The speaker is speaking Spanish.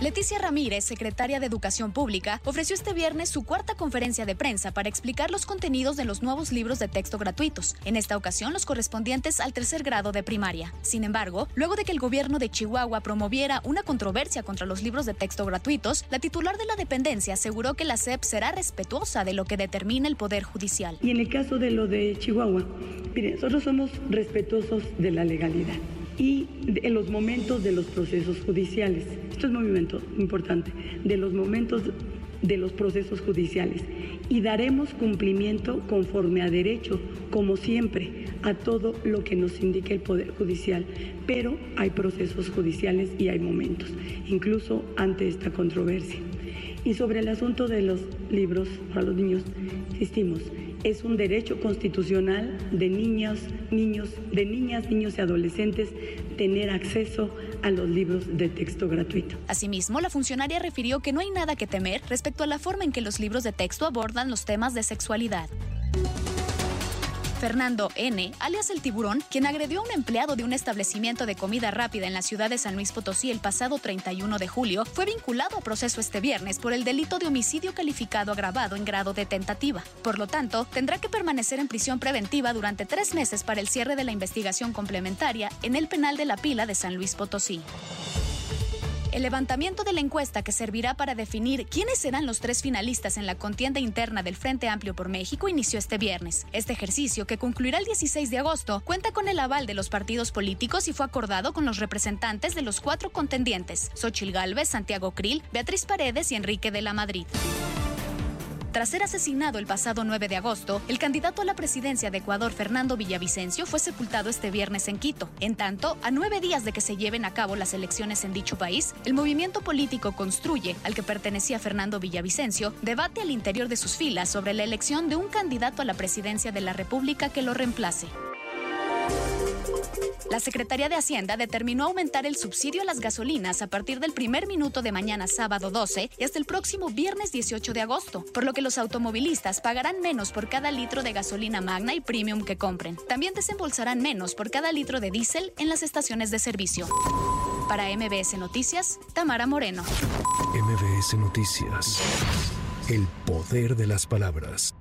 Leticia Ramírez, secretaria de Educación Pública, ofreció este viernes su cuarta conferencia de prensa para explicar los contenidos de los nuevos libros de texto gratuitos, en esta ocasión los correspondientes al tercer grado de primaria. Sin embargo, luego de que el gobierno de Chihuahua promoviera una controversia contra los libros de texto gratuitos, la titular de la dependencia aseguró que la SEP será respetuosa de lo que determina el Poder Judicial. Y en el caso de lo de Chihuahua, miren, nosotros somos respetuosos de la legalidad y en los momentos de los procesos judiciales. Esto es muy importante, de los momentos de los procesos judiciales. Y daremos cumplimiento conforme a derecho, como siempre, a todo lo que nos indique el Poder Judicial. Pero hay procesos judiciales y hay momentos, incluso ante esta controversia. Y sobre el asunto de los libros para los niños, insistimos, es un derecho constitucional de niños, niños, de niñas, niños y adolescentes tener acceso a los libros de texto gratuito. Asimismo, la funcionaria refirió que no hay nada que temer respecto a la forma en que los libros de texto abordan los temas de sexualidad. Fernando N., alias el tiburón, quien agredió a un empleado de un establecimiento de comida rápida en la ciudad de San Luis Potosí el pasado 31 de julio, fue vinculado a proceso este viernes por el delito de homicidio calificado agravado en grado de tentativa. Por lo tanto, tendrá que permanecer en prisión preventiva durante tres meses para el cierre de la investigación complementaria en el penal de la pila de San Luis Potosí. El levantamiento de la encuesta que servirá para definir quiénes serán los tres finalistas en la contienda interna del Frente Amplio por México inició este viernes. Este ejercicio, que concluirá el 16 de agosto, cuenta con el aval de los partidos políticos y fue acordado con los representantes de los cuatro contendientes, Xochil Gálvez, Santiago Krill, Beatriz Paredes y Enrique de la Madrid. Tras ser asesinado el pasado 9 de agosto, el candidato a la presidencia de Ecuador, Fernando Villavicencio, fue sepultado este viernes en Quito. En tanto, a nueve días de que se lleven a cabo las elecciones en dicho país, el movimiento político Construye, al que pertenecía Fernando Villavicencio, debate al interior de sus filas sobre la elección de un candidato a la presidencia de la República que lo reemplace. La Secretaría de Hacienda determinó aumentar el subsidio a las gasolinas a partir del primer minuto de mañana sábado 12 y hasta el próximo viernes 18 de agosto, por lo que los automovilistas pagarán menos por cada litro de gasolina magna y premium que compren. También desembolsarán menos por cada litro de diésel en las estaciones de servicio. Para MBS Noticias, Tamara Moreno. MBS Noticias. El poder de las palabras.